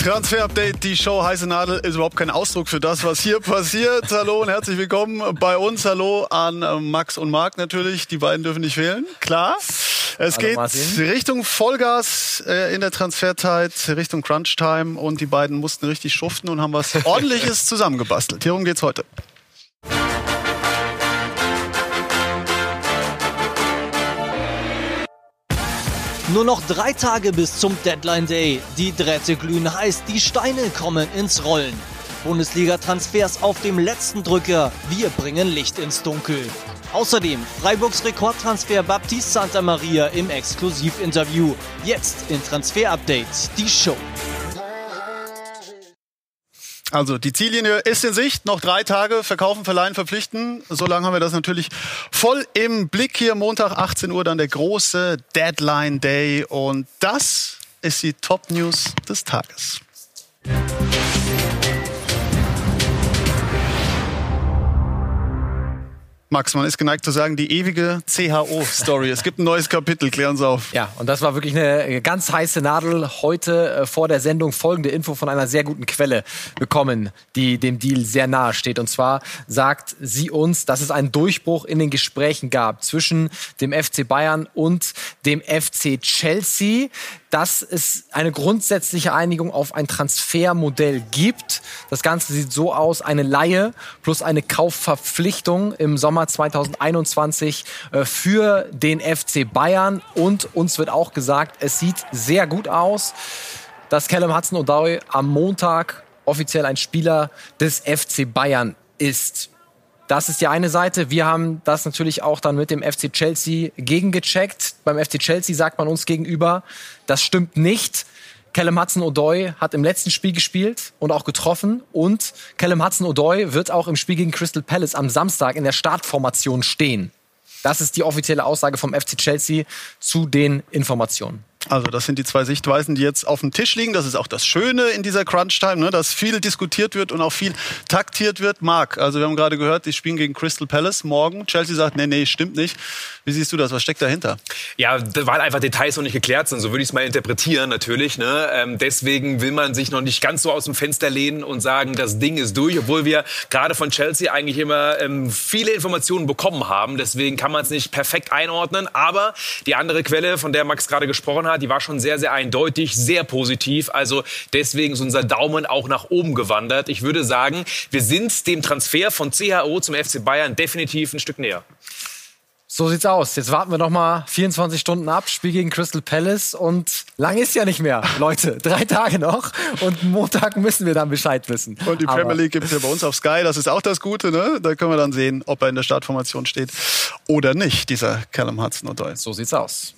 Transfer-Update, die Show Heiße Nadel ist überhaupt kein Ausdruck für das, was hier passiert. Hallo und herzlich willkommen bei uns. Hallo an äh, Max und Marc natürlich. Die beiden dürfen nicht fehlen. Klar. Es Hallo geht Martin. Richtung Vollgas äh, in der Transferzeit, Richtung Crunch-Time und die beiden mussten richtig schuften und haben was ordentliches zusammengebastelt. Hierum geht's heute. Nur noch drei Tage bis zum Deadline Day. Die Drähte glühen heiß, die Steine kommen ins Rollen. Bundesliga-Transfers auf dem letzten Drücker. Wir bringen Licht ins Dunkel. Außerdem Freiburgs Rekordtransfer Baptiste Santa Maria im Exklusivinterview. Jetzt in Transfer Update, die Show. Also die Ziellinie ist in Sicht, noch drei Tage, verkaufen, verleihen, verpflichten. Solange haben wir das natürlich voll im Blick hier. Montag 18 Uhr dann der große Deadline Day und das ist die Top News des Tages. Max, man ist geneigt zu sagen, die ewige CHO-Story. es gibt ein neues Kapitel, klär uns auf. Ja, und das war wirklich eine ganz heiße Nadel. Heute äh, vor der Sendung folgende Info von einer sehr guten Quelle bekommen, die dem Deal sehr nahe steht. Und zwar sagt sie uns, dass es einen Durchbruch in den Gesprächen gab zwischen dem FC Bayern und dem FC Chelsea dass es eine grundsätzliche Einigung auf ein Transfermodell gibt. Das Ganze sieht so aus, eine Laie plus eine Kaufverpflichtung im Sommer 2021 äh, für den FC Bayern. Und uns wird auch gesagt, es sieht sehr gut aus, dass Callum Hudson-Odoi am Montag offiziell ein Spieler des FC Bayern ist. Das ist die eine Seite. Wir haben das natürlich auch dann mit dem FC Chelsea gegengecheckt. Beim FC Chelsea sagt man uns gegenüber, das stimmt nicht. Callum Hudson-Odoi hat im letzten Spiel gespielt und auch getroffen. Und Callum Hudson-Odoi wird auch im Spiel gegen Crystal Palace am Samstag in der Startformation stehen. Das ist die offizielle Aussage vom FC Chelsea zu den Informationen. Also das sind die zwei Sichtweisen, die jetzt auf dem Tisch liegen. Das ist auch das Schöne in dieser Crunch-Time, ne, dass viel diskutiert wird und auch viel taktiert wird. Marc, also wir haben gerade gehört, die spielen gegen Crystal Palace morgen. Chelsea sagt, nee, nee, stimmt nicht. Wie siehst du das? Was steckt dahinter? Ja, weil einfach Details noch nicht geklärt sind. So würde ich es mal interpretieren natürlich. Ne? Ähm, deswegen will man sich noch nicht ganz so aus dem Fenster lehnen und sagen, das Ding ist durch, obwohl wir gerade von Chelsea eigentlich immer ähm, viele Informationen bekommen haben. Deswegen kann man es nicht perfekt einordnen. Aber die andere Quelle, von der Max gerade gesprochen hat, die war schon sehr, sehr eindeutig, sehr positiv. Also deswegen ist unser Daumen auch nach oben gewandert. Ich würde sagen, wir sind dem Transfer von CHO zum FC Bayern definitiv ein Stück näher. So sieht's aus. Jetzt warten wir noch mal 24 Stunden ab. Spiel gegen Crystal Palace und lang ist ja nicht mehr, Leute. Drei Tage noch und Montag müssen wir dann Bescheid wissen. Und die Aber Premier League gibt's ja bei uns auf Sky. Das ist auch das Gute, ne? Da können wir dann sehen, ob er in der Startformation steht oder nicht, dieser Callum Hudson-Odoi. So sieht's aus.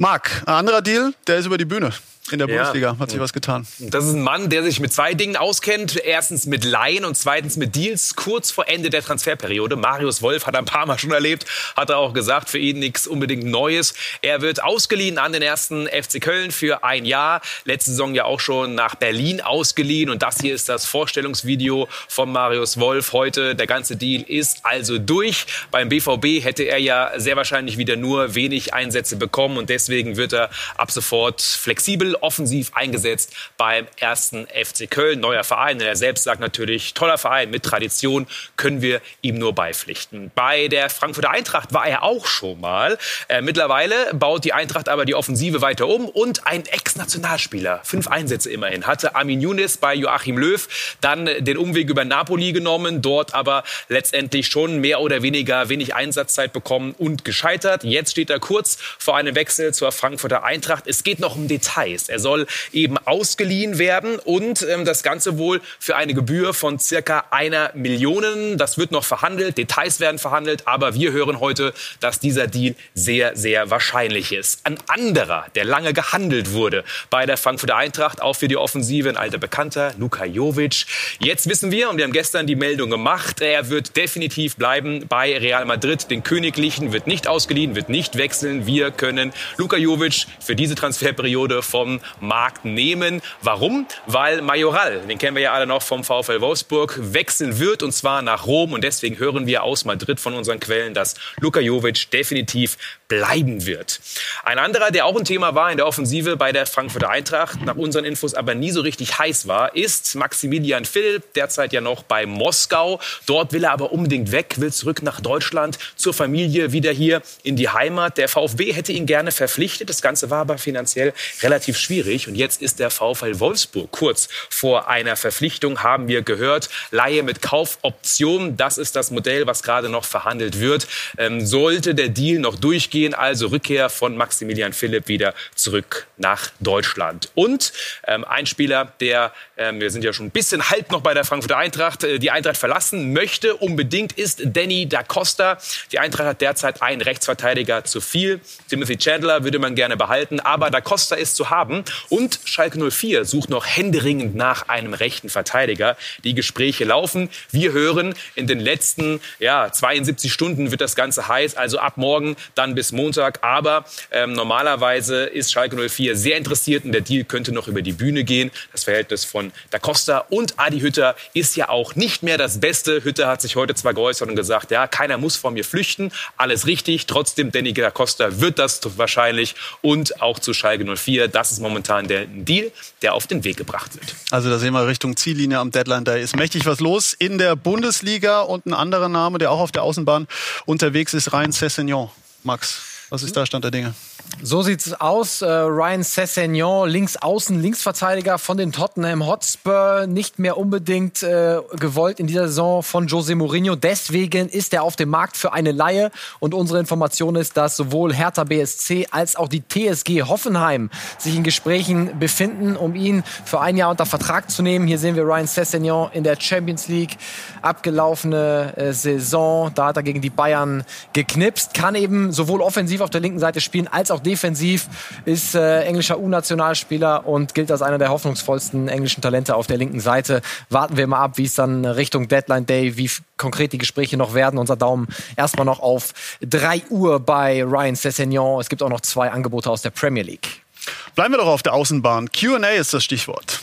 Marc, ein anderer Deal, der ist über die Bühne. In der Bundesliga hat sich was getan. Das ist ein Mann, der sich mit zwei Dingen auskennt. Erstens mit Laien und zweitens mit Deals kurz vor Ende der Transferperiode. Marius Wolf hat ein paar Mal schon erlebt, hat er auch gesagt, für ihn nichts unbedingt Neues. Er wird ausgeliehen an den ersten FC Köln für ein Jahr. Letzte Saison ja auch schon nach Berlin ausgeliehen. Und das hier ist das Vorstellungsvideo von Marius Wolf heute. Der ganze Deal ist also durch. Beim BVB hätte er ja sehr wahrscheinlich wieder nur wenig Einsätze bekommen und deswegen wird er ab sofort flexibel offensiv eingesetzt beim ersten FC Köln. Neuer Verein. Er selbst sagt natürlich, toller Verein mit Tradition, können wir ihm nur beipflichten. Bei der Frankfurter Eintracht war er auch schon mal. Äh, mittlerweile baut die Eintracht aber die Offensive weiter um und ein Ex-Nationalspieler, fünf Einsätze immerhin, hatte Armin Younes bei Joachim Löw dann den Umweg über Napoli genommen, dort aber letztendlich schon mehr oder weniger wenig Einsatzzeit bekommen und gescheitert. Jetzt steht er kurz vor einem Wechsel zur Frankfurter Eintracht. Es geht noch um Details. Er soll eben ausgeliehen werden und ähm, das Ganze wohl für eine Gebühr von circa einer Million. Das wird noch verhandelt, Details werden verhandelt, aber wir hören heute, dass dieser Deal sehr, sehr wahrscheinlich ist. Ein anderer, der lange gehandelt wurde bei der Frankfurter Eintracht, auch für die Offensive, ein alter Bekannter, Luka Jovic. Jetzt wissen wir, und wir haben gestern die Meldung gemacht, er wird definitiv bleiben bei Real Madrid. Den Königlichen wird nicht ausgeliehen, wird nicht wechseln. Wir können Luka Jovic für diese Transferperiode vom Markt nehmen. Warum? Weil Majoral, den kennen wir ja alle noch vom VfL Wolfsburg, wechseln wird und zwar nach Rom. Und deswegen hören wir aus Madrid von unseren Quellen, dass Luka Jovic definitiv bleiben wird. Ein anderer, der auch ein Thema war in der Offensive bei der Frankfurter Eintracht, nach unseren Infos aber nie so richtig heiß war, ist Maximilian Philipp, derzeit ja noch bei Moskau. Dort will er aber unbedingt weg, will zurück nach Deutschland, zur Familie, wieder hier in die Heimat. Der VfB hätte ihn gerne verpflichtet. Das Ganze war aber finanziell relativ schwierig. Und jetzt ist der VfL Wolfsburg kurz vor einer Verpflichtung, haben wir gehört. Laie mit Kaufoption, das ist das Modell, was gerade noch verhandelt wird. Ähm, sollte der Deal noch durchgehen, gehen also Rückkehr von Maximilian Philipp wieder zurück nach Deutschland. Und ähm, ein Spieler, der, ähm, wir sind ja schon ein bisschen halb noch bei der Frankfurter Eintracht, äh, die Eintracht verlassen möchte, unbedingt ist Danny da Costa. Die Eintracht hat derzeit einen Rechtsverteidiger zu viel. Timothy Chandler würde man gerne behalten, aber da Costa ist zu haben. Und Schalke 04 sucht noch händeringend nach einem rechten Verteidiger. Die Gespräche laufen. Wir hören, in den letzten ja, 72 Stunden wird das Ganze heiß. Also ab morgen dann bis bis Montag. Aber ähm, normalerweise ist Schalke 04 sehr interessiert und der Deal könnte noch über die Bühne gehen. Das Verhältnis von Da Costa und Adi Hütter ist ja auch nicht mehr das Beste. Hütter hat sich heute zwar geäußert und gesagt, ja, keiner muss vor mir flüchten. Alles richtig. Trotzdem, Danny Da Costa wird das wahrscheinlich und auch zu Schalke 04. Das ist momentan der Deal, der auf den Weg gebracht wird. Also da sehen wir Richtung Ziellinie am Deadline. Da ist mächtig was los in der Bundesliga und ein anderer Name, der auch auf der Außenbahn unterwegs ist, Ryan Sessignon. Max, was ist da Stand der Dinge? So sieht's aus. Äh, Ryan Sessegnon, links außen, Linksverteidiger von den Tottenham Hotspur, nicht mehr unbedingt äh, gewollt in dieser Saison von Jose Mourinho. Deswegen ist er auf dem Markt für eine Laie. Und unsere Information ist, dass sowohl Hertha BSC als auch die TSG Hoffenheim sich in Gesprächen befinden, um ihn für ein Jahr unter Vertrag zu nehmen. Hier sehen wir Ryan Sessegnon in der Champions League abgelaufene äh, Saison. Da hat er gegen die Bayern geknipst, kann eben sowohl offensiv auf der linken Seite spielen als auch defensiv, ist äh, englischer U-Nationalspieler und gilt als einer der hoffnungsvollsten englischen Talente auf der linken Seite. Warten wir mal ab, wie es dann Richtung Deadline Day, wie konkret die Gespräche noch werden. Unser Daumen erstmal noch auf 3 Uhr bei Ryan Sessegnon. Es gibt auch noch zwei Angebote aus der Premier League. Bleiben wir doch auf der Außenbahn. QA ist das Stichwort.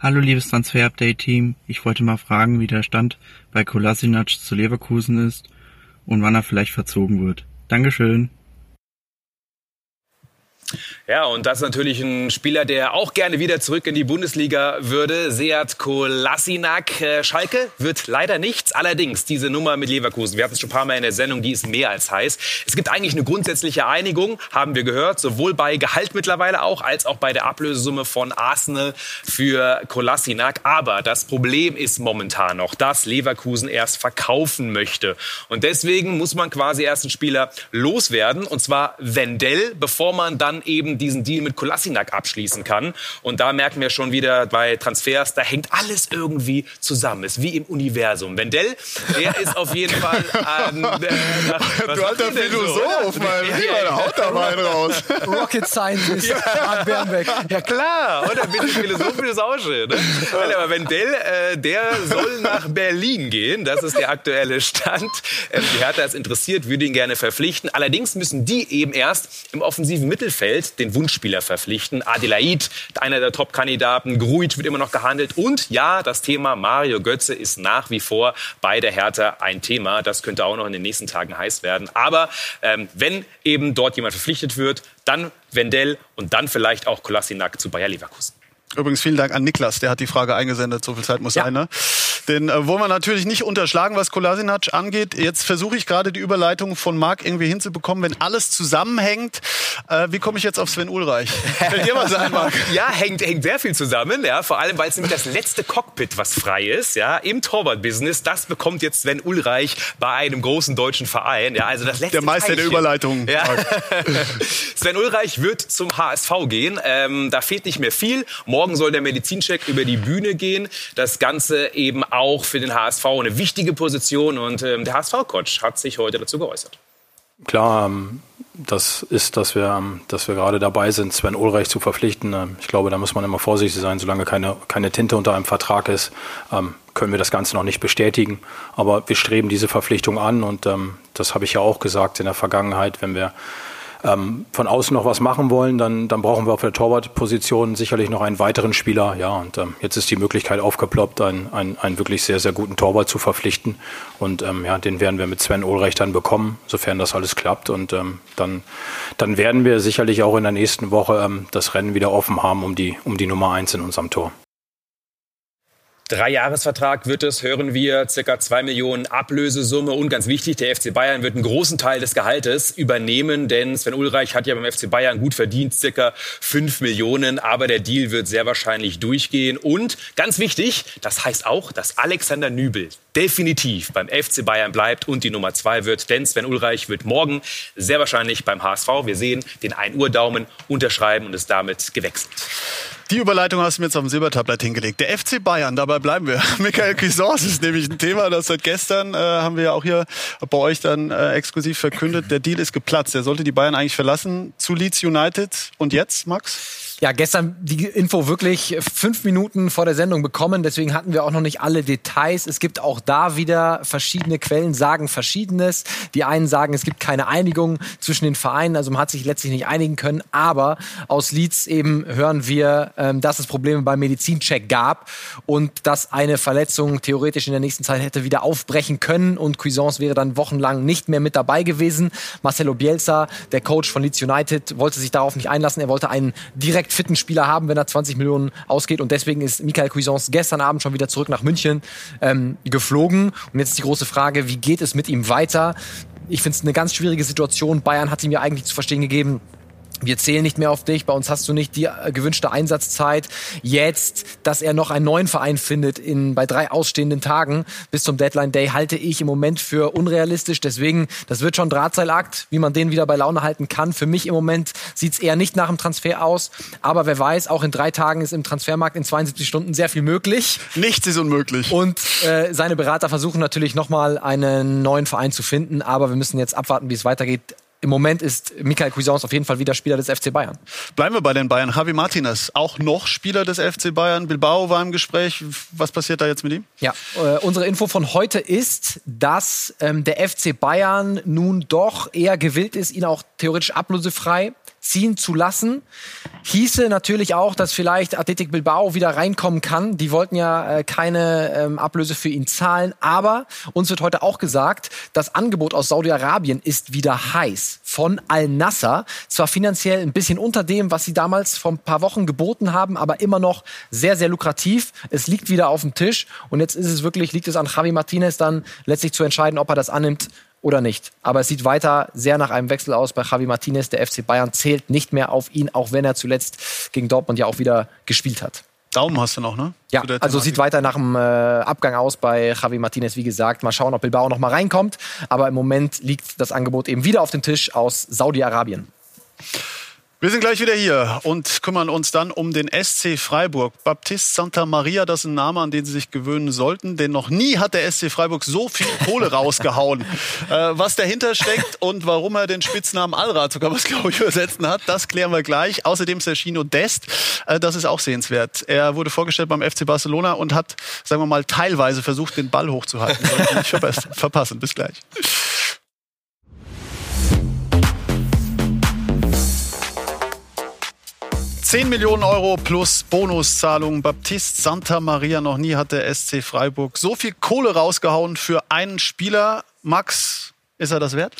Hallo liebes Transfer-Update-Team, ich wollte mal fragen, wie der Stand bei Kolasinac zu Leverkusen ist und wann er vielleicht verzogen wird. Dankeschön. Ja, und das ist natürlich ein Spieler, der auch gerne wieder zurück in die Bundesliga würde. Seat Kolasinac. Äh, Schalke wird leider nichts. Allerdings diese Nummer mit Leverkusen. Wir hatten es schon ein paar Mal in der Sendung, die ist mehr als heiß. Es gibt eigentlich eine grundsätzliche Einigung, haben wir gehört, sowohl bei Gehalt mittlerweile auch, als auch bei der Ablösesumme von Arsenal für Kolasinac. Aber das Problem ist momentan noch, dass Leverkusen erst verkaufen möchte. Und deswegen muss man quasi erst einen Spieler loswerden, und zwar Wendell, bevor man dann eben diesen Deal mit Kolasinac abschließen kann. Und da merken wir schon wieder bei Transfers, da hängt alles irgendwie zusammen. Ist wie im Universum. Wendell, der ist auf jeden Fall. Ähm, äh, du alter Philosoph, so? mein Lieber, ja, haut da rein raus. Rocket Scientist, ja. Bernbeck. Ja klar, oder bin ich philosophisches auch schön. Ne? Aber Wendell, äh, der soll nach Berlin gehen. Das ist der aktuelle Stand. Ähm, die Hertha ist interessiert, würde ihn gerne verpflichten. Allerdings müssen die eben erst im offensiven Mittelfeld den den Wunschspieler verpflichten. Adelaid, einer der Top-Kandidaten. Gruitsch wird immer noch gehandelt. Und ja, das Thema Mario Götze ist nach wie vor bei der Hertha ein Thema. Das könnte auch noch in den nächsten Tagen heiß werden. Aber ähm, wenn eben dort jemand verpflichtet wird, dann Wendell und dann vielleicht auch Kolasinac zu Bayer Leverkusen. Übrigens vielen Dank an Niklas, der hat die Frage eingesendet. So viel Zeit muss ja. sein. Ne? Den äh, wollen wir natürlich nicht unterschlagen, was Kolasinac angeht. Jetzt versuche ich gerade die Überleitung von Marc irgendwie hinzubekommen, wenn alles zusammenhängt. Äh, wie komme ich jetzt auf Sven Ulreich? Fällt dir was ein, Marc? Ja, hängt, hängt sehr viel zusammen. Ja, vor allem, weil es nämlich das letzte Cockpit, was frei ist, ja, im Torwart-Business, das bekommt jetzt Sven Ulreich bei einem großen deutschen Verein. Ja, also das letzte Der Meister Teilchen. der Überleitung. Ja. Sven Ulreich wird zum HSV gehen. Ähm, da fehlt nicht mehr viel. Morgen soll der Medizincheck über die Bühne gehen. Das Ganze eben auch für den HSV eine wichtige Position und ähm, der HSV-Coach hat sich heute dazu geäußert. Klar, ähm, das ist, dass wir, ähm, dass wir gerade dabei sind, Sven Ulreich zu verpflichten. Ähm, ich glaube, da muss man immer vorsichtig sein. Solange keine, keine Tinte unter einem Vertrag ist, können wir das Ganze noch nicht bestätigen. Aber wir streben diese Verpflichtung an und das habe ich ja auch gesagt in der Vergangenheit, wenn wir ähm, von außen noch was machen wollen, dann, dann brauchen wir auf der Torwartposition sicherlich noch einen weiteren Spieler. Ja, und ähm, jetzt ist die Möglichkeit aufgeploppt, einen, einen, einen wirklich sehr, sehr guten Torwart zu verpflichten. Und ähm, ja, den werden wir mit Sven Ulreich dann bekommen, sofern das alles klappt. Und ähm, dann, dann werden wir sicherlich auch in der nächsten Woche ähm, das Rennen wieder offen haben um die, um die Nummer eins in unserem Tor. Dreijahresvertrag wird es, hören wir, circa zwei Millionen Ablösesumme. Und ganz wichtig, der FC Bayern wird einen großen Teil des Gehaltes übernehmen, denn Sven Ulreich hat ja beim FC Bayern gut verdient, circa fünf Millionen. Aber der Deal wird sehr wahrscheinlich durchgehen. Und ganz wichtig, das heißt auch, dass Alexander Nübel definitiv beim FC Bayern bleibt und die Nummer zwei wird. Denn Sven Ulreich wird morgen sehr wahrscheinlich beim HSV, wir sehen, den 1 Uhr Daumen unterschreiben und ist damit gewechselt. Die Überleitung hast du mir jetzt auf dem Silbertablett hingelegt. Der FC Bayern, dabei bleiben wir. Michael Cuisance ist nämlich ein Thema, das seit gestern äh, haben wir ja auch hier bei euch dann äh, exklusiv verkündet. Der Deal ist geplatzt. Er sollte die Bayern eigentlich verlassen zu Leeds United. Und jetzt, Max? Ja, gestern die Info wirklich fünf Minuten vor der Sendung bekommen. Deswegen hatten wir auch noch nicht alle Details. Es gibt auch da wieder verschiedene Quellen, sagen Verschiedenes. Die einen sagen, es gibt keine Einigung zwischen den Vereinen. Also man hat sich letztlich nicht einigen können. Aber aus Leeds eben hören wir, ähm, dass es Probleme beim Medizincheck gab und dass eine Verletzung theoretisch in der nächsten Zeit hätte wieder aufbrechen können. Und Cuisance wäre dann wochenlang nicht mehr mit dabei gewesen. Marcelo Bielsa, der Coach von Leeds United, wollte sich darauf nicht einlassen. Er wollte einen direkt direkt fitten Spieler haben, wenn er 20 Millionen ausgeht. Und deswegen ist Michael Cuisance gestern Abend schon wieder zurück nach München ähm, geflogen. Und jetzt ist die große Frage, wie geht es mit ihm weiter? Ich finde es eine ganz schwierige Situation. Bayern hat ihm ja eigentlich zu verstehen gegeben, wir zählen nicht mehr auf dich, bei uns hast du nicht die äh, gewünschte Einsatzzeit. Jetzt, dass er noch einen neuen Verein findet in, bei drei ausstehenden Tagen bis zum Deadline Day, halte ich im Moment für unrealistisch. Deswegen, das wird schon Drahtseilakt, wie man den wieder bei Laune halten kann. Für mich im Moment sieht's eher nicht nach dem Transfer aus. Aber wer weiß, auch in drei Tagen ist im Transfermarkt in 72 Stunden sehr viel möglich. Nichts ist unmöglich. Und äh, seine Berater versuchen natürlich nochmal einen neuen Verein zu finden. Aber wir müssen jetzt abwarten, wie es weitergeht im Moment ist Michael Cuisance auf jeden Fall wieder Spieler des FC Bayern. Bleiben wir bei den Bayern. Javi Martinez, auch noch Spieler des FC Bayern. Bilbao war im Gespräch. Was passiert da jetzt mit ihm? Ja, äh, unsere Info von heute ist, dass ähm, der FC Bayern nun doch eher gewillt ist, ihn auch theoretisch ablösefrei ziehen zu lassen. Hieße natürlich auch, dass vielleicht Athletic Bilbao wieder reinkommen kann. Die wollten ja äh, keine ähm, Ablöse für ihn zahlen. Aber uns wird heute auch gesagt, das Angebot aus Saudi-Arabien ist wieder heiß von Al-Nasser. Zwar finanziell ein bisschen unter dem, was sie damals vor ein paar Wochen geboten haben, aber immer noch sehr, sehr lukrativ. Es liegt wieder auf dem Tisch. Und jetzt ist es wirklich, liegt es an Javi Martinez dann letztlich zu entscheiden, ob er das annimmt oder nicht. Aber es sieht weiter sehr nach einem Wechsel aus bei Javi Martinez. Der FC Bayern zählt nicht mehr auf ihn, auch wenn er zuletzt gegen Dortmund ja auch wieder gespielt hat. Daumen hast du noch, ne? Ja, also sieht weiter nach dem äh, Abgang aus bei Javi Martinez, wie gesagt. Mal schauen, ob Bilbao noch mal reinkommt. Aber im Moment liegt das Angebot eben wieder auf dem Tisch aus Saudi-Arabien. Wir sind gleich wieder hier und kümmern uns dann um den SC Freiburg. Baptiste Santa Maria, das ist ein Name, an den Sie sich gewöhnen sollten, denn noch nie hat der SC Freiburg so viel Kohle rausgehauen. äh, was dahinter steckt und warum er den Spitznamen Allrad, sogar was glaube ich übersetzen hat, das klären wir gleich. Außerdem Sergino Dest, äh, das ist auch sehenswert. Er wurde vorgestellt beim FC Barcelona und hat, sagen wir mal, teilweise versucht, den Ball hochzuhalten. Nicht verpassen. Bis gleich. 10 Millionen Euro plus Bonuszahlung. Baptiste Santa Maria. Noch nie hat der SC Freiburg so viel Kohle rausgehauen für einen Spieler. Max, ist er das wert?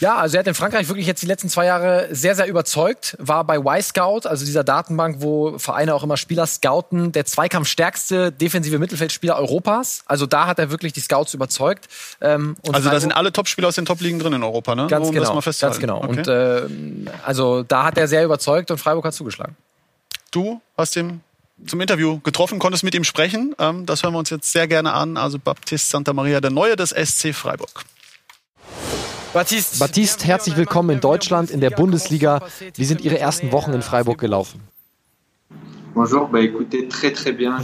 Ja, also er hat in Frankreich wirklich jetzt die letzten zwei Jahre sehr, sehr überzeugt. War bei Y-Scout, also dieser Datenbank, wo Vereine auch immer Spieler scouten, der zweikampfstärkste defensive Mittelfeldspieler Europas. Also da hat er wirklich die Scouts überzeugt. Ähm, also da sind alle Topspieler aus den Top-Ligen drin in Europa, ne? Ganz um genau. ganz genau. Okay. Und äh, also da hat er sehr überzeugt und Freiburg hat zugeschlagen. Du hast ihn zum Interview getroffen, konntest mit ihm sprechen. Ähm, das hören wir uns jetzt sehr gerne an. Also Baptiste Santa Maria, der Neue des SC Freiburg. Baptiste. Baptiste, herzlich willkommen in Deutschland, in der Bundesliga. Wie sind Ihre ersten Wochen in Freiburg gelaufen?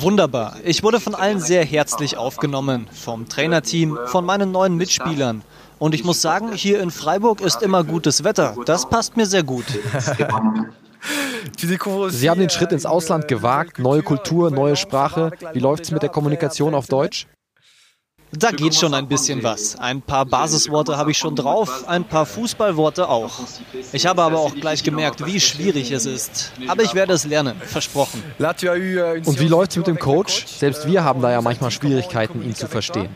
Wunderbar. Ich wurde von allen sehr herzlich aufgenommen, vom Trainerteam, von meinen neuen Mitspielern. Und ich muss sagen, hier in Freiburg ist immer gutes Wetter. Das passt mir sehr gut. Sie haben den Schritt ins Ausland gewagt, neue Kultur, neue Sprache. Wie läuft es mit der Kommunikation auf Deutsch? Da geht schon ein bisschen was. Ein paar Basisworte habe ich schon drauf, ein paar Fußballworte auch. Ich habe aber auch gleich gemerkt, wie schwierig es ist. Aber ich werde es lernen, versprochen. Und wie läuft es mit dem Coach? Selbst wir haben da ja manchmal Schwierigkeiten, ihn zu verstehen.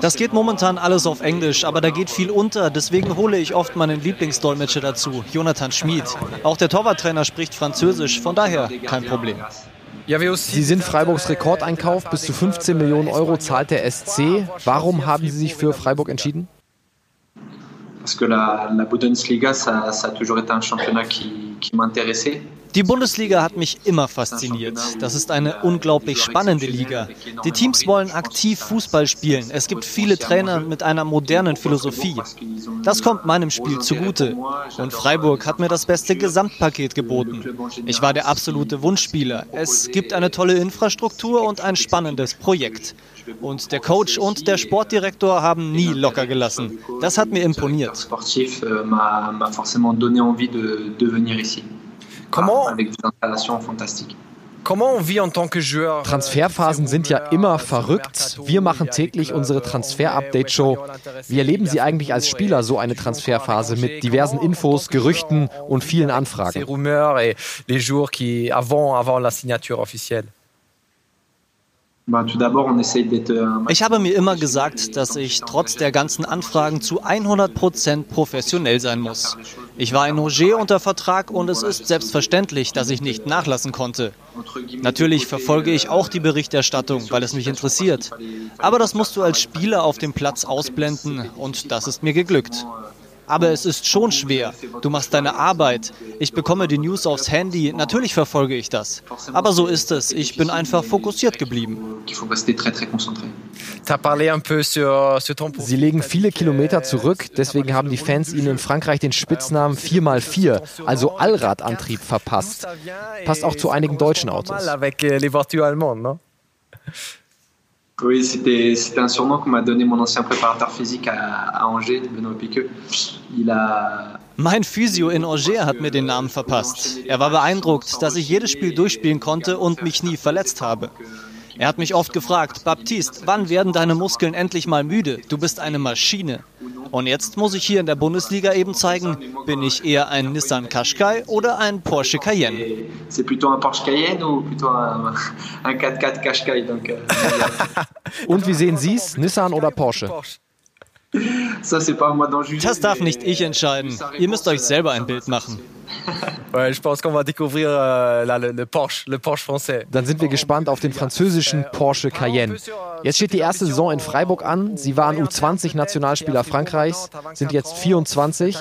Das geht momentan alles auf Englisch, aber da geht viel unter. Deswegen hole ich oft meinen Lieblingsdolmetscher dazu, Jonathan Schmid. Auch der Torwarttrainer spricht Französisch, von daher kein Problem. Sie sind Freiburgs Rekordeinkauf. Bis zu 15 Millionen Euro zahlt der SC. Warum haben Sie sich für Freiburg entschieden? Parce que la, la Bundesliga, ça, ça a toujours été un championnat qui, qui m'intéressait. Die Bundesliga hat mich immer fasziniert. Das ist eine unglaublich spannende Liga. Die Teams wollen aktiv Fußball spielen. Es gibt viele Trainer mit einer modernen Philosophie. Das kommt meinem Spiel zugute. Und Freiburg hat mir das beste Gesamtpaket geboten. Ich war der absolute Wunschspieler. Es gibt eine tolle Infrastruktur und ein spannendes Projekt. Und der Coach und der Sportdirektor haben nie locker gelassen. Das hat mir imponiert. Sportif euh, m'a forcément donné envie de, de venir ici. Comment, Avec des installations fantastiques. comment on vit en tant que joueur Transferphasen sind ja immer verrückt. Wir machen täglich unsere Transfer-Update-Show. Wie erleben Sie eigentlich als Spieler so eine Transferphase mit diversen Infos, Gerüchten und vielen Anfragen? Ich habe mir immer gesagt, dass ich trotz der ganzen Anfragen zu 100% professionell sein muss. Ich war in Auger unter Vertrag und es ist selbstverständlich, dass ich nicht nachlassen konnte. Natürlich verfolge ich auch die Berichterstattung, weil es mich interessiert. Aber das musst du als Spieler auf dem Platz ausblenden und das ist mir geglückt. Aber es ist schon schwer. Du machst deine Arbeit. Ich bekomme die News aufs Handy. Natürlich verfolge ich das. Aber so ist es. Ich bin einfach fokussiert geblieben. Sie legen viele Kilometer zurück, deswegen haben die Fans ihnen in Frankreich den Spitznamen 4x4, also Allradantrieb, verpasst. Passt auch zu einigen deutschen Autos. Oui, c'était un surnom que m'a donné mon ancien préparateur physique à, à Angers, Benoît Piqueux. Il a Mein Physio in Angers hat mir den Namen verpasst. Er war beeindruckt, dass ich jedes Spiel durchspielen konnte und mich nie verletzt habe. Er hat mich oft gefragt, Baptiste, wann werden deine Muskeln endlich mal müde? Du bist eine Maschine. Und jetzt muss ich hier in der Bundesliga eben zeigen, bin ich eher ein Nissan Qashqai oder ein Porsche Cayenne. c'est plutôt un Porsche Cayenne ou plutôt un, un 4x4 Qashqai. Donc, Und wie sehen Sie es? Nissan oder Porsche? Das darf nicht ich entscheiden. Ihr müsst euch selber ein Bild machen. Ouais, je pense qu'on va découvrir euh, là, le, le Porsche, le Porsche français. Dann sind wir gespannt auf den französischen Porsche Cayenne. Jetzt steht die erste Saison in Freiburg an. Sie waren U20-Nationalspieler Frankreichs, sind jetzt 24.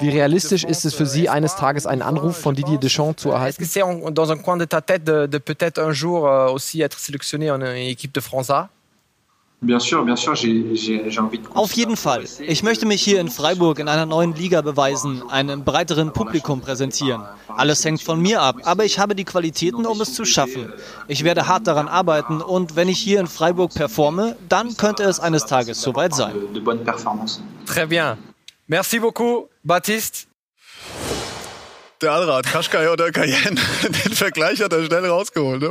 Wie realistisch ist es für Sie, eines Tages einen Anruf von Didier Deschamps zu Est-ce erhalten? que c'est en- dans un coin de ta tête de, de peut-être un jour euh, aussi être sélectionné en euh, équipe de France A Auf jeden Fall. Ich möchte mich hier in Freiburg in einer neuen Liga beweisen, einem breiteren Publikum präsentieren. Alles hängt von mir ab, aber ich habe die Qualitäten, um es zu schaffen. Ich werde hart daran arbeiten und wenn ich hier in Freiburg performe, dann könnte es eines Tages soweit sein. Très bien. Merci beaucoup, Baptiste. Der Allrad, Qashqai oder Cayenne, den Vergleich hat er schnell rausgeholt. Ne?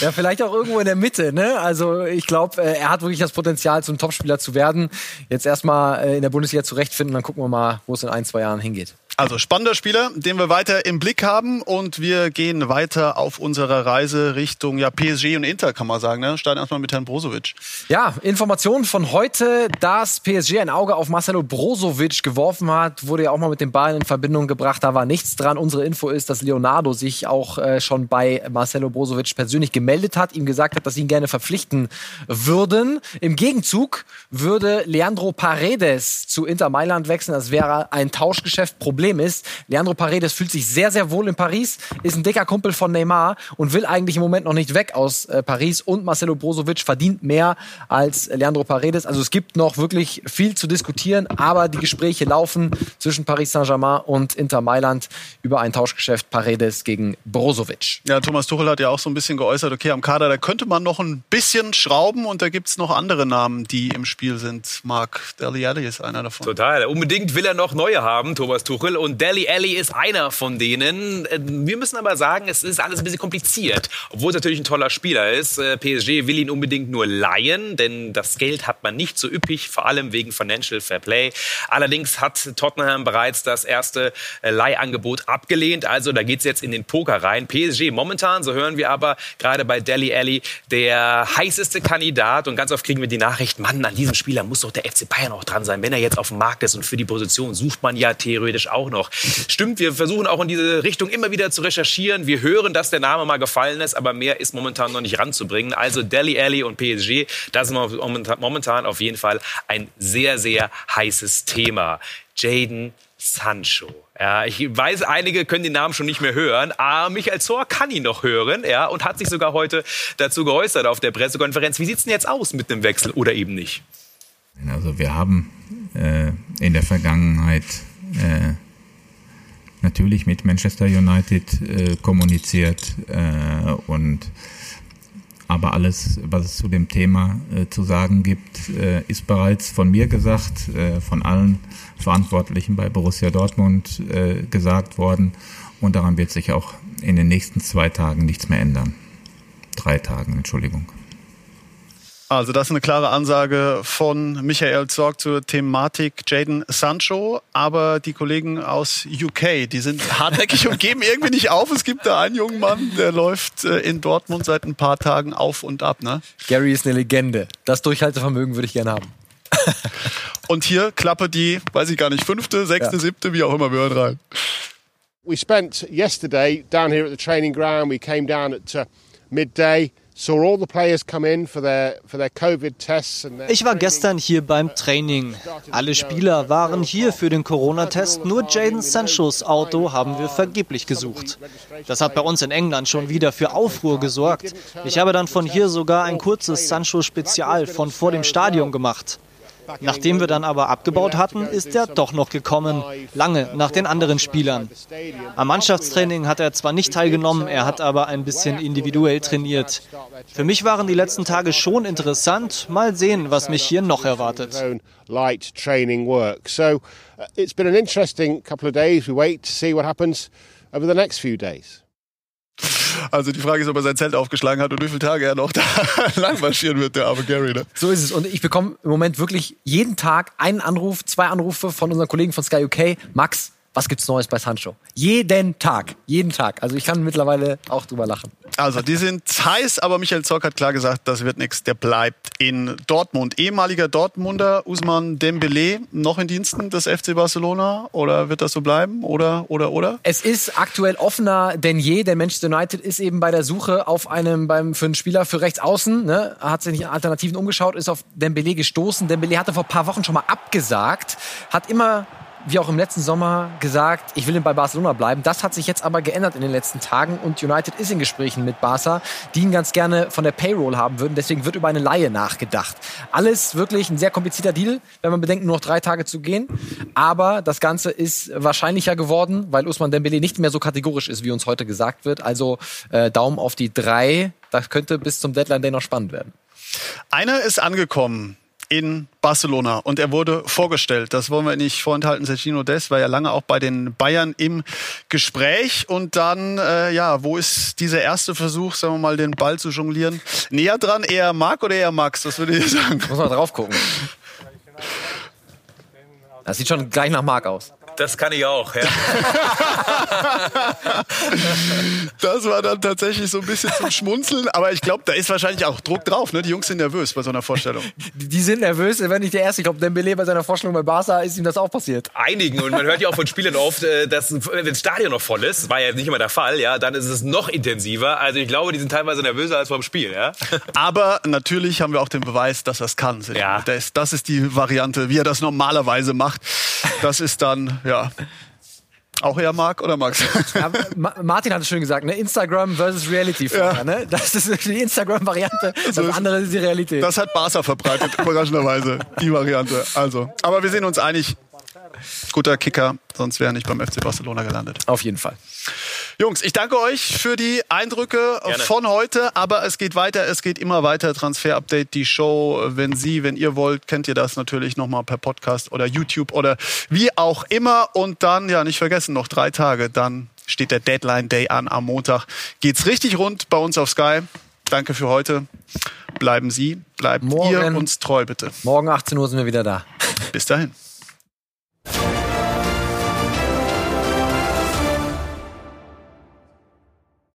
Ja, vielleicht auch irgendwo in der Mitte, ne? Also ich glaube, äh, er hat wirklich das Potenzial, zum Topspieler zu werden. Jetzt erstmal äh, in der Bundesliga zurechtfinden, dann gucken wir mal, wo es in ein, zwei Jahren hingeht. Also spannender Spieler, den wir weiter im Blick haben und wir gehen weiter auf unserer Reise Richtung ja, PSG und Inter, kann man sagen. Ne? Starten erstmal mit Herrn Brozovic. Ja, Informationen von heute, dass PSG ein Auge auf Marcelo Brozovic geworfen hat, wurde ja auch mal mit dem Ball in Verbindung gebracht, da war nichts dran. Unsere Info ist, dass Leonardo sich auch äh, schon bei Marcelo Brozovic persönlich gemeldet hat, ihm gesagt hat, dass sie ihn gerne verpflichten würden. Im Gegenzug würde Leandro Paredes zu Inter Mailand wechseln. Das wäre ein Tauschgeschäft. Problem ist, Leandro Paredes fühlt sich sehr, sehr wohl in Paris, ist ein dicker Kumpel von Neymar und will eigentlich im Moment noch nicht weg aus äh, Paris. Und Marcelo Brozovic verdient mehr als Leandro Paredes. Also es gibt noch wirklich viel zu diskutieren, aber die Gespräche laufen zwischen Paris Saint-Germain und Inter Mailand über ein Tauschgeschäft Paredes gegen Brozovic. Ja, Thomas Tuchel hat ja auch so ein bisschen geäußert, okay, am Kader, da könnte man noch ein bisschen schrauben und da gibt's noch andere Namen, die im Spiel sind. Marc Deli ist einer davon. Total. Unbedingt will er noch neue haben, Thomas Tuchel. Wohl. Und Deli Alley ist einer von denen. Äh, wir müssen aber sagen, es ist alles ein bisschen kompliziert. Obwohl es natürlich ein toller Spieler ist. Äh, PSG will ihn unbedingt nur leihen, denn das Geld hat man nicht so üppig, vor allem wegen Financial Fair Play. Allerdings hat Tottenham bereits das erste äh, Leihangebot abgelehnt. Also da geht es jetzt in den Poker rein. PSG momentan, so hören wir aber, gerade bei Deli Alley, der heißeste Kandidat. Und ganz oft kriegen wir die Nachricht, Mann, an diesem Spieler muss doch der FC Bayern auch dran sein. Wenn er jetzt auf dem Markt ist und für die Position sucht man ja theoretisch auch noch. Stimmt, wir versuchen auch in diese Richtung immer wieder zu recherchieren. Wir hören, dass der Name mal gefallen ist, aber mehr ist momentan noch nicht ranzubringen. Also Deli Alley und PSG, das ist momentan auf jeden Fall ein sehr, sehr heißes Thema. Jaden Sancho. Ja, ich weiß, einige können den Namen schon nicht mehr hören, aber Michael Zohr kann ihn noch hören ja, und hat sich sogar heute dazu geäußert auf der Pressekonferenz. Wie sieht es denn jetzt aus mit einem Wechsel oder eben nicht? Also wir haben äh, in der Vergangenheit äh, natürlich mit Manchester United äh, kommuniziert äh, und aber alles, was es zu dem Thema äh, zu sagen gibt, äh, ist bereits von mir gesagt, äh, von allen Verantwortlichen bei Borussia Dortmund äh, gesagt worden. Und daran wird sich auch in den nächsten zwei Tagen nichts mehr ändern. Drei Tagen, Entschuldigung. Also das ist eine klare Ansage von Michael Zorg zur Thematik Jaden Sancho. Aber die Kollegen aus UK, die sind hartnäckig und geben irgendwie nicht auf. Es gibt da einen jungen Mann, der läuft äh, in Dortmund seit ein paar Tagen auf und ab. Ne? Gary ist eine Legende. Das Durchhaltevermögen würde ich gerne haben. und hier Klappe die, weiß ich gar nicht, fünfte, sechste, ja. siebte, wie auch immer, wir hören rein. We spent yesterday down here at the training ground. We came down at uh, midday. Ich war gestern hier beim Training. Alle Spieler waren hier für den Corona-Test. Nur Jaden Sanchos Auto haben wir vergeblich gesucht. Das hat bei uns in England schon wieder für Aufruhr gesorgt. Ich habe dann von hier sogar ein kurzes Sancho-Spezial von vor dem Stadion gemacht. Nachdem wir dann aber abgebaut hatten, ist er doch noch gekommen, lange nach den anderen Spielern. Am Mannschaftstraining hat er zwar nicht teilgenommen, er hat aber ein bisschen individuell trainiert. Für mich waren die letzten Tage schon interessant. Mal sehen, was mich hier noch erwartet. uh, it's been an interesting couple of days. We wait to see what happens over the next few days. Also die Frage ist, ob er sein Zelt aufgeschlagen hat und wie viele Tage er noch da lang marschieren wird, der arme Gary. Ne? So ist es. Und ich bekomme im Moment wirklich jeden Tag einen Anruf, zwei Anrufe von unseren Kollegen von Sky UK. Max, was gibt's Neues bei Sancho? Jeden Tag, jeden Tag. Also ich kann mittlerweile auch drüber lachen. Also die sind heiß, aber Michael Zorc hat klar gesagt, das wird nichts. Der bleibt in Dortmund. Ehemaliger Dortmunder Usman Dembele noch in Diensten des FC Barcelona oder wird das so bleiben oder oder oder? Es ist aktuell offener denn je. Der Manchester United ist eben bei der Suche auf einem beim für einen Spieler für rechts außen. Ne, hat sich nicht Alternativen umgeschaut, ist auf Dembele gestoßen. Dembele hatte vor ein paar Wochen schon mal abgesagt, hat immer wie auch im letzten Sommer gesagt, ich will bei Barcelona bleiben. Das hat sich jetzt aber geändert in den letzten Tagen und United ist in Gesprächen mit Barca, die ihn ganz gerne von der Payroll haben würden. Deswegen wird über eine Laie nachgedacht. Alles wirklich ein sehr komplizierter Deal, wenn man bedenkt, nur noch drei Tage zu gehen. Aber das Ganze ist wahrscheinlicher geworden, weil Usman Dembele nicht mehr so kategorisch ist, wie uns heute gesagt wird. Also äh, Daumen auf die drei. Das könnte bis zum Deadline Day noch spannend werden. Einer ist angekommen in Barcelona und er wurde vorgestellt. Das wollen wir nicht vorenthalten. Sergino Des war ja lange auch bei den Bayern im Gespräch und dann, äh, ja, wo ist dieser erste Versuch, sagen wir mal, den Ball zu jonglieren? Näher dran, eher Marc oder eher Max? Was würde ich sagen? Muss man drauf gucken. Das sieht schon gleich nach Marc aus. Das kann ich auch, ja. das war dann tatsächlich so ein bisschen zum Schmunzeln, aber ich glaube, da ist wahrscheinlich auch Druck drauf. Ne? Die Jungs sind nervös bei so einer Vorstellung. Die sind nervös, wenn nicht der Erste. Ich glaube, Dembele bei seiner Vorstellung bei Barca ist ihm das auch passiert. Einigen und man hört ja auch von Spielern oft, äh, dass wenn das Stadion noch voll ist, war ja nicht immer der Fall, ja, dann ist es noch intensiver. Also ich glaube, die sind teilweise nervöser als beim Spiel, ja. Aber natürlich haben wir auch den Beweis, dass er es kann. Ja. Das, das ist die Variante, wie er das normalerweise macht. Das ist dann ja. Auch eher Marc oder Max? Ja, Martin hat es schön gesagt, ne? Instagram versus Reality. Ja. Ne? Das ist die Instagram-Variante, das also andere ist die Realität. Das hat Barca verbreitet, überraschenderweise, die Variante. Also, aber wir sind uns einig, guter Kicker, sonst wäre er nicht beim FC Barcelona gelandet. Auf jeden Fall. Jungs, ich danke euch für die Eindrücke Gerne. von heute, aber es geht weiter, es geht immer weiter. Transfer Update, die Show. Wenn Sie, wenn ihr wollt, kennt ihr das natürlich nochmal per Podcast oder YouTube oder wie auch immer. Und dann, ja, nicht vergessen, noch drei Tage, dann steht der Deadline Day an. Am Montag geht's richtig rund bei uns auf Sky. Danke für heute. Bleiben Sie, bleibt Morgen, ihr uns treu, bitte. Morgen 18 Uhr sind wir wieder da. Bis dahin.